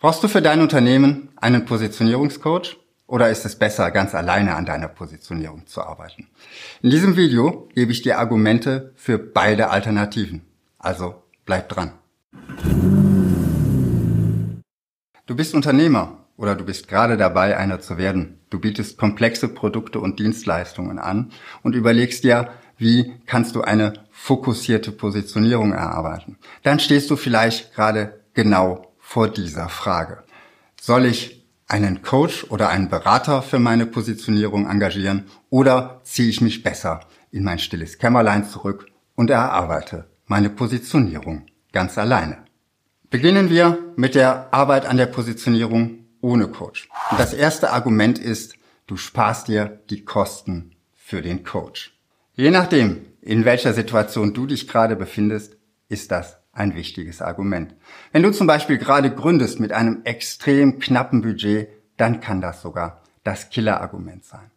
Brauchst du für dein Unternehmen einen Positionierungscoach oder ist es besser, ganz alleine an deiner Positionierung zu arbeiten? In diesem Video gebe ich dir Argumente für beide Alternativen. Also bleib dran. Du bist Unternehmer oder du bist gerade dabei, einer zu werden. Du bietest komplexe Produkte und Dienstleistungen an und überlegst dir, wie kannst du eine fokussierte Positionierung erarbeiten. Dann stehst du vielleicht gerade genau vor dieser Frage. Soll ich einen Coach oder einen Berater für meine Positionierung engagieren oder ziehe ich mich besser in mein stilles Kämmerlein zurück und erarbeite meine Positionierung ganz alleine? Beginnen wir mit der Arbeit an der Positionierung ohne Coach. Das erste Argument ist, du sparst dir die Kosten für den Coach. Je nachdem, in welcher Situation du dich gerade befindest, ist das ein wichtiges Argument. Wenn du zum Beispiel gerade gründest mit einem extrem knappen Budget, dann kann das sogar das Killerargument sein.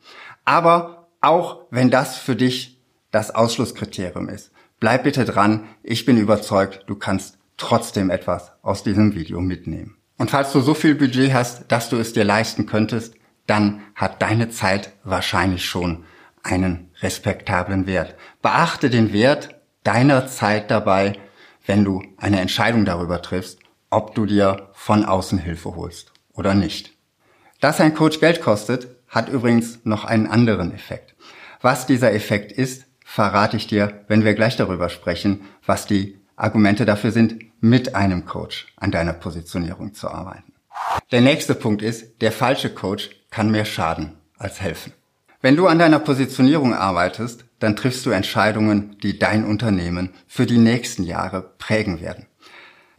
Aber auch wenn das für dich das Ausschlusskriterium ist, bleib bitte dran. Ich bin überzeugt, du kannst trotzdem etwas aus diesem Video mitnehmen. Und falls du so viel Budget hast, dass du es dir leisten könntest, dann hat deine Zeit wahrscheinlich schon einen respektablen Wert. Beachte den Wert deiner Zeit dabei, wenn du eine Entscheidung darüber triffst, ob du dir von außen Hilfe holst oder nicht. Dass ein Coach Geld kostet, hat übrigens noch einen anderen Effekt. Was dieser Effekt ist, verrate ich dir, wenn wir gleich darüber sprechen, was die Argumente dafür sind, mit einem Coach an deiner Positionierung zu arbeiten. Der nächste Punkt ist, der falsche Coach kann mehr schaden als helfen. Wenn du an deiner Positionierung arbeitest, dann triffst du Entscheidungen, die dein Unternehmen für die nächsten Jahre prägen werden.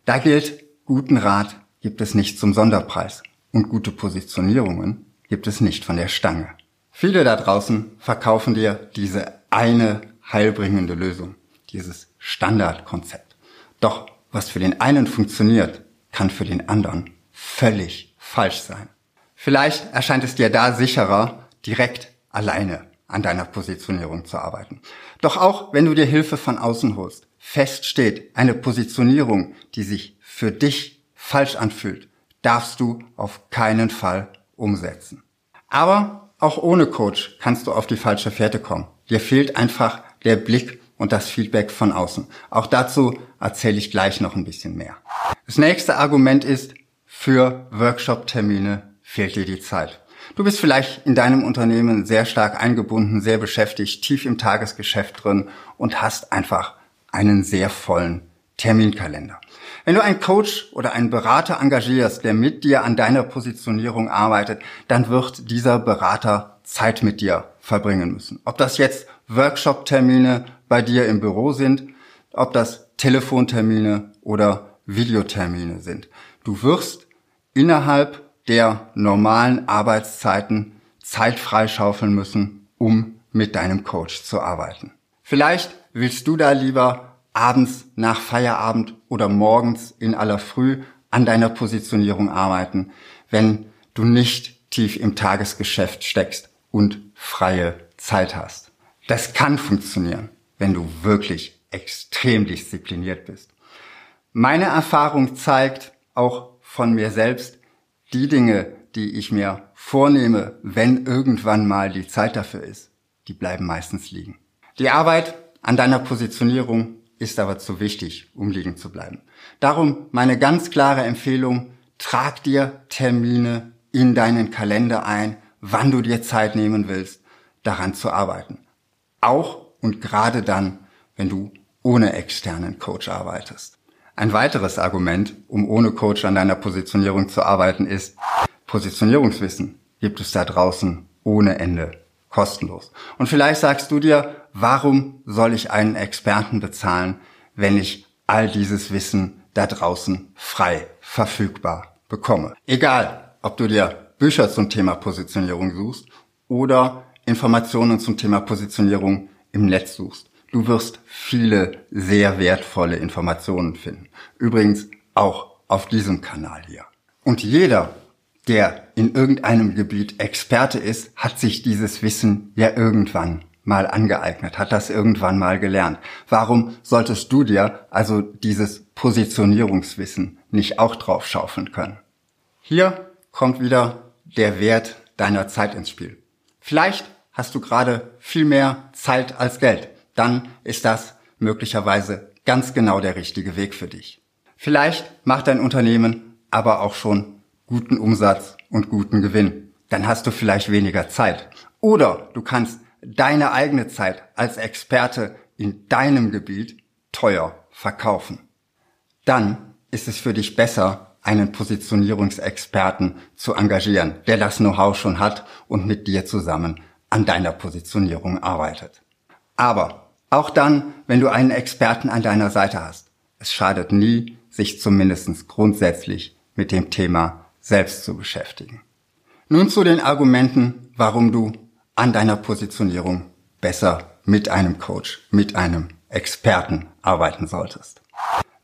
Da gilt, guten Rat gibt es nicht zum Sonderpreis und gute Positionierungen gibt es nicht von der Stange. Viele da draußen verkaufen dir diese eine heilbringende Lösung, dieses Standardkonzept. Doch was für den einen funktioniert, kann für den anderen völlig falsch sein. Vielleicht erscheint es dir da sicherer, direkt alleine an deiner Positionierung zu arbeiten. Doch auch wenn du dir Hilfe von außen holst, fest steht, eine Positionierung, die sich für dich falsch anfühlt, darfst du auf keinen Fall umsetzen. Aber auch ohne Coach kannst du auf die falsche Fährte kommen. Dir fehlt einfach der Blick und das Feedback von außen. Auch dazu erzähle ich gleich noch ein bisschen mehr. Das nächste Argument ist, für Workshop-Termine fehlt dir die Zeit. Du bist vielleicht in deinem Unternehmen sehr stark eingebunden, sehr beschäftigt, tief im Tagesgeschäft drin und hast einfach einen sehr vollen Terminkalender. Wenn du einen Coach oder einen Berater engagierst, der mit dir an deiner Positionierung arbeitet, dann wird dieser Berater Zeit mit dir verbringen müssen. Ob das jetzt Workshop-Termine bei dir im Büro sind, ob das Telefontermine oder Videotermine sind. Du wirst innerhalb der normalen Arbeitszeiten Zeit freischaufeln müssen, um mit deinem Coach zu arbeiten. Vielleicht willst du da lieber abends nach Feierabend oder morgens in aller Früh an deiner Positionierung arbeiten, wenn du nicht tief im Tagesgeschäft steckst und freie Zeit hast. Das kann funktionieren, wenn du wirklich extrem diszipliniert bist. Meine Erfahrung zeigt auch von mir selbst, die Dinge, die ich mir vornehme, wenn irgendwann mal die Zeit dafür ist, die bleiben meistens liegen. Die Arbeit an deiner Positionierung ist aber zu wichtig, um liegen zu bleiben. Darum meine ganz klare Empfehlung, trag dir Termine in deinen Kalender ein, wann du dir Zeit nehmen willst, daran zu arbeiten. Auch und gerade dann, wenn du ohne externen Coach arbeitest. Ein weiteres Argument, um ohne Coach an deiner Positionierung zu arbeiten, ist, Positionierungswissen gibt es da draußen ohne Ende, kostenlos. Und vielleicht sagst du dir, warum soll ich einen Experten bezahlen, wenn ich all dieses Wissen da draußen frei verfügbar bekomme? Egal, ob du dir Bücher zum Thema Positionierung suchst oder Informationen zum Thema Positionierung im Netz suchst. Du wirst viele sehr wertvolle Informationen finden. Übrigens auch auf diesem Kanal hier. Und jeder, der in irgendeinem Gebiet Experte ist, hat sich dieses Wissen ja irgendwann mal angeeignet, hat das irgendwann mal gelernt. Warum solltest du dir also dieses Positionierungswissen nicht auch drauf schaufeln können? Hier kommt wieder der Wert deiner Zeit ins Spiel. Vielleicht hast du gerade viel mehr Zeit als Geld. Dann ist das möglicherweise ganz genau der richtige Weg für dich. Vielleicht macht dein Unternehmen aber auch schon guten Umsatz und guten Gewinn. Dann hast du vielleicht weniger Zeit. Oder du kannst deine eigene Zeit als Experte in deinem Gebiet teuer verkaufen. Dann ist es für dich besser, einen Positionierungsexperten zu engagieren, der das Know-how schon hat und mit dir zusammen an deiner Positionierung arbeitet. Aber auch dann, wenn du einen Experten an deiner Seite hast, es schadet nie, sich zumindest grundsätzlich mit dem Thema selbst zu beschäftigen. Nun zu den Argumenten, warum du an deiner Positionierung besser mit einem Coach, mit einem Experten arbeiten solltest.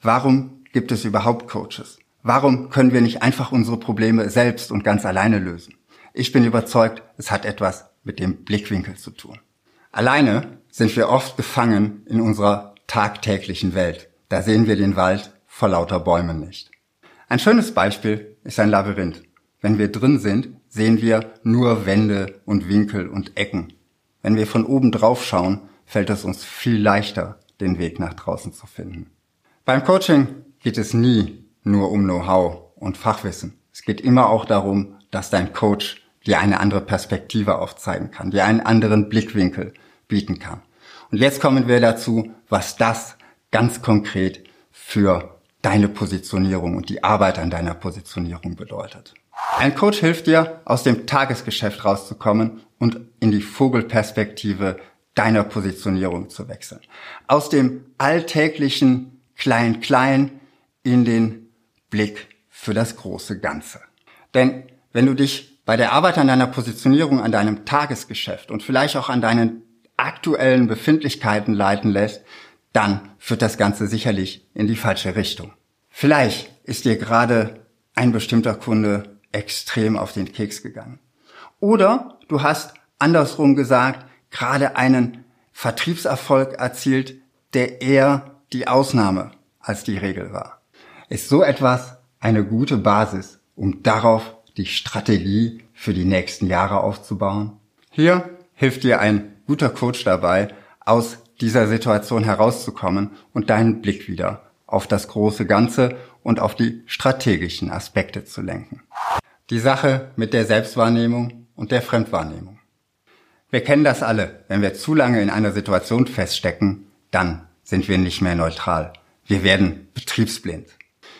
Warum gibt es überhaupt Coaches? Warum können wir nicht einfach unsere Probleme selbst und ganz alleine lösen? Ich bin überzeugt, es hat etwas mit dem Blickwinkel zu tun. Alleine sind wir oft gefangen in unserer tagtäglichen Welt. Da sehen wir den Wald vor lauter Bäumen nicht. Ein schönes Beispiel ist ein Labyrinth. Wenn wir drin sind, sehen wir nur Wände und Winkel und Ecken. Wenn wir von oben drauf schauen, fällt es uns viel leichter, den Weg nach draußen zu finden. Beim Coaching geht es nie nur um Know-how und Fachwissen. Es geht immer auch darum, dass dein Coach dir eine andere Perspektive aufzeigen kann, dir einen anderen Blickwinkel bieten kann. Und jetzt kommen wir dazu, was das ganz konkret für deine Positionierung und die Arbeit an deiner Positionierung bedeutet. Ein Coach hilft dir, aus dem Tagesgeschäft rauszukommen und in die Vogelperspektive deiner Positionierung zu wechseln. Aus dem alltäglichen Klein-Klein in den Blick für das große Ganze. Denn wenn du dich bei der Arbeit an deiner Positionierung, an deinem Tagesgeschäft und vielleicht auch an deinen aktuellen Befindlichkeiten leiten lässt, dann führt das Ganze sicherlich in die falsche Richtung. Vielleicht ist dir gerade ein bestimmter Kunde extrem auf den Keks gegangen. Oder du hast andersrum gesagt, gerade einen Vertriebserfolg erzielt, der eher die Ausnahme als die Regel war. Ist so etwas eine gute Basis, um darauf die Strategie für die nächsten Jahre aufzubauen? Hier hilft dir ein guter Coach dabei, aus dieser Situation herauszukommen und deinen Blick wieder auf das große Ganze und auf die strategischen Aspekte zu lenken. Die Sache mit der Selbstwahrnehmung und der Fremdwahrnehmung. Wir kennen das alle. Wenn wir zu lange in einer Situation feststecken, dann sind wir nicht mehr neutral. Wir werden betriebsblind.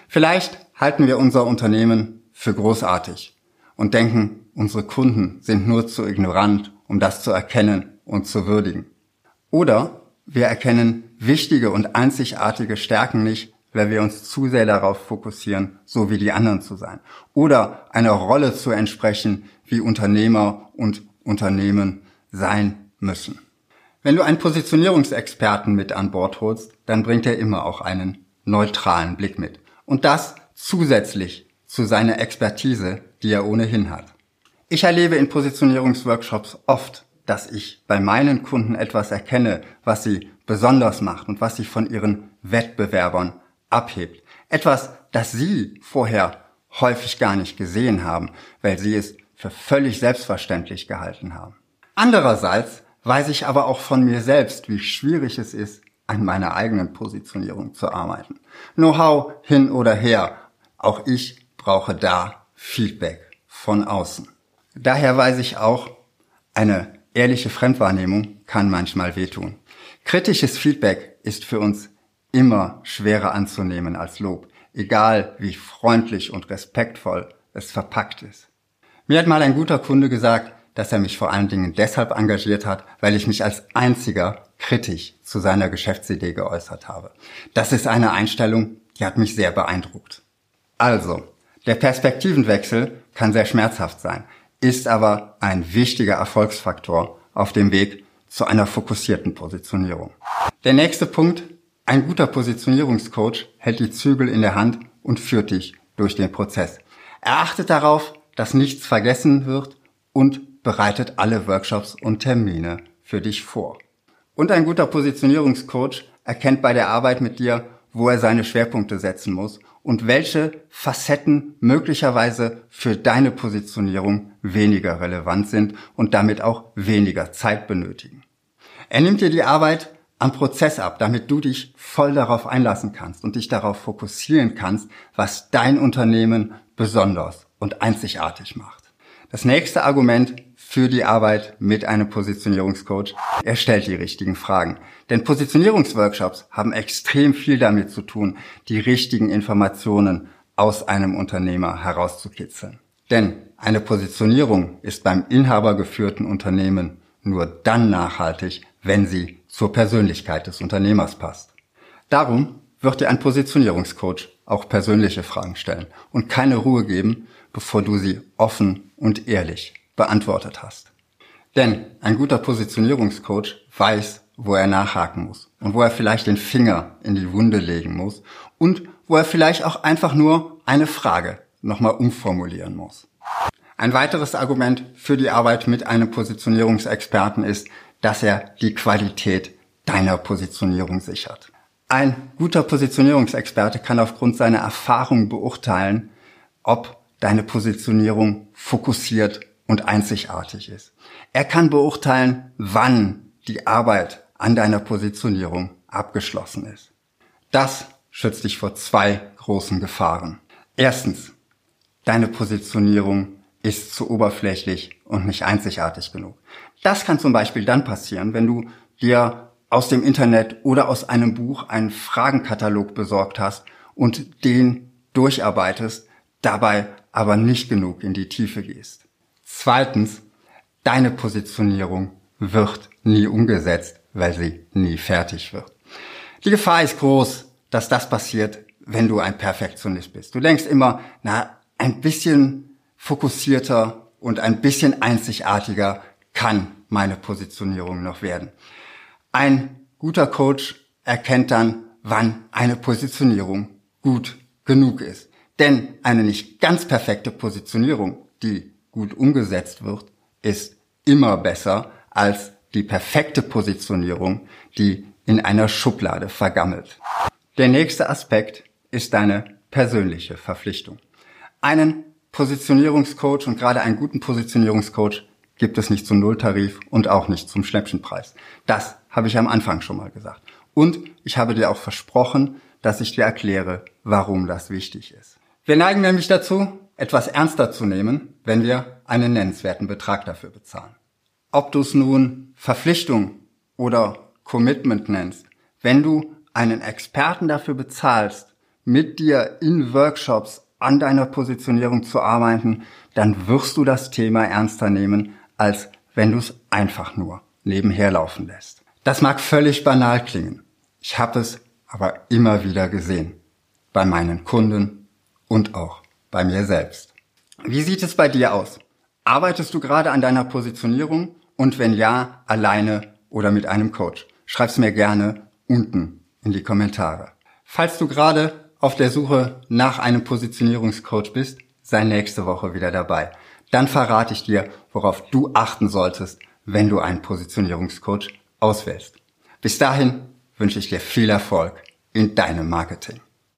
Vielleicht halten wir unser Unternehmen für großartig und denken, unsere Kunden sind nur zu ignorant, um das zu erkennen und zu würdigen. Oder wir erkennen wichtige und einzigartige Stärken nicht, weil wir uns zu sehr darauf fokussieren, so wie die anderen zu sein. Oder einer Rolle zu entsprechen, wie Unternehmer und Unternehmen sein müssen. Wenn du einen Positionierungsexperten mit an Bord holst, dann bringt er immer auch einen neutralen Blick mit. Und das zusätzlich zu seiner Expertise, die er ohnehin hat. Ich erlebe in Positionierungsworkshops oft, dass ich bei meinen Kunden etwas erkenne, was sie besonders macht und was sie von ihren Wettbewerbern abhebt. Etwas, das sie vorher häufig gar nicht gesehen haben, weil sie es für völlig selbstverständlich gehalten haben. Andererseits weiß ich aber auch von mir selbst, wie schwierig es ist, an meiner eigenen Positionierung zu arbeiten. Know-how hin oder her. Auch ich brauche da Feedback von außen. Daher weiß ich auch, eine ehrliche Fremdwahrnehmung kann manchmal wehtun. Kritisches Feedback ist für uns immer schwerer anzunehmen als Lob, egal wie freundlich und respektvoll es verpackt ist. Mir hat mal ein guter Kunde gesagt, dass er mich vor allen Dingen deshalb engagiert hat, weil ich mich als einziger kritisch zu seiner Geschäftsidee geäußert habe. Das ist eine Einstellung, die hat mich sehr beeindruckt. Also, der Perspektivenwechsel kann sehr schmerzhaft sein, ist aber ein wichtiger Erfolgsfaktor auf dem Weg zu einer fokussierten Positionierung. Der nächste Punkt, ein guter Positionierungscoach hält die Zügel in der Hand und führt dich durch den Prozess. Er achtet darauf, dass nichts vergessen wird und bereitet alle Workshops und Termine für dich vor. Und ein guter Positionierungscoach erkennt bei der Arbeit mit dir, wo er seine Schwerpunkte setzen muss und welche Facetten möglicherweise für deine Positionierung weniger relevant sind und damit auch weniger Zeit benötigen. Er nimmt dir die Arbeit am Prozess ab, damit du dich voll darauf einlassen kannst und dich darauf fokussieren kannst, was dein Unternehmen besonders und einzigartig macht. Das nächste Argument für die Arbeit mit einem Positionierungscoach, er stellt die richtigen Fragen. Denn Positionierungsworkshops haben extrem viel damit zu tun, die richtigen Informationen aus einem Unternehmer herauszukitzeln. Denn eine Positionierung ist beim inhabergeführten Unternehmen nur dann nachhaltig, wenn sie zur Persönlichkeit des Unternehmers passt. Darum wird dir ein Positionierungscoach auch persönliche Fragen stellen und keine Ruhe geben, bevor du sie offen und ehrlich beantwortet hast. Denn ein guter Positionierungscoach weiß, wo er nachhaken muss und wo er vielleicht den Finger in die Wunde legen muss und wo er vielleicht auch einfach nur eine Frage nochmal umformulieren muss. Ein weiteres Argument für die Arbeit mit einem Positionierungsexperten ist, dass er die Qualität deiner Positionierung sichert. Ein guter Positionierungsexperte kann aufgrund seiner Erfahrung beurteilen, ob deine Positionierung fokussiert und einzigartig ist. Er kann beurteilen, wann die Arbeit an deiner Positionierung abgeschlossen ist. Das schützt dich vor zwei großen Gefahren. Erstens, deine Positionierung ist zu oberflächlich und nicht einzigartig genug. Das kann zum Beispiel dann passieren, wenn du dir aus dem Internet oder aus einem Buch einen Fragenkatalog besorgt hast und den durcharbeitest, dabei aber nicht genug in die Tiefe gehst. Zweitens, deine Positionierung wird nie umgesetzt, weil sie nie fertig wird. Die Gefahr ist groß, dass das passiert, wenn du ein Perfektionist bist. Du denkst immer, na, ein bisschen fokussierter und ein bisschen einzigartiger kann meine Positionierung noch werden. Ein guter Coach erkennt dann, wann eine Positionierung gut genug ist. Denn eine nicht ganz perfekte Positionierung, die gut umgesetzt wird, ist immer besser als die perfekte Positionierung, die in einer Schublade vergammelt. Der nächste Aspekt ist deine persönliche Verpflichtung. Einen Positionierungscoach und gerade einen guten Positionierungscoach gibt es nicht zum Nulltarif und auch nicht zum Schnäppchenpreis. Das habe ich am Anfang schon mal gesagt. Und ich habe dir auch versprochen, dass ich dir erkläre, warum das wichtig ist. Wir neigen nämlich dazu, etwas ernster zu nehmen, wenn wir einen nennenswerten Betrag dafür bezahlen. Ob du es nun Verpflichtung oder Commitment nennst, wenn du einen Experten dafür bezahlst, mit dir in Workshops an deiner Positionierung zu arbeiten, dann wirst du das Thema ernster nehmen, als wenn du es einfach nur nebenher laufen lässt. Das mag völlig banal klingen. Ich habe es aber immer wieder gesehen. Bei meinen Kunden und auch bei mir selbst. Wie sieht es bei dir aus? Arbeitest du gerade an deiner Positionierung? Und wenn ja, alleine oder mit einem Coach? Schreib's mir gerne unten in die Kommentare. Falls du gerade auf der Suche nach einem Positionierungscoach bist, sei nächste Woche wieder dabei. Dann verrate ich dir, worauf du achten solltest, wenn du einen Positionierungscoach auswählst. Bis dahin wünsche ich dir viel Erfolg in deinem Marketing.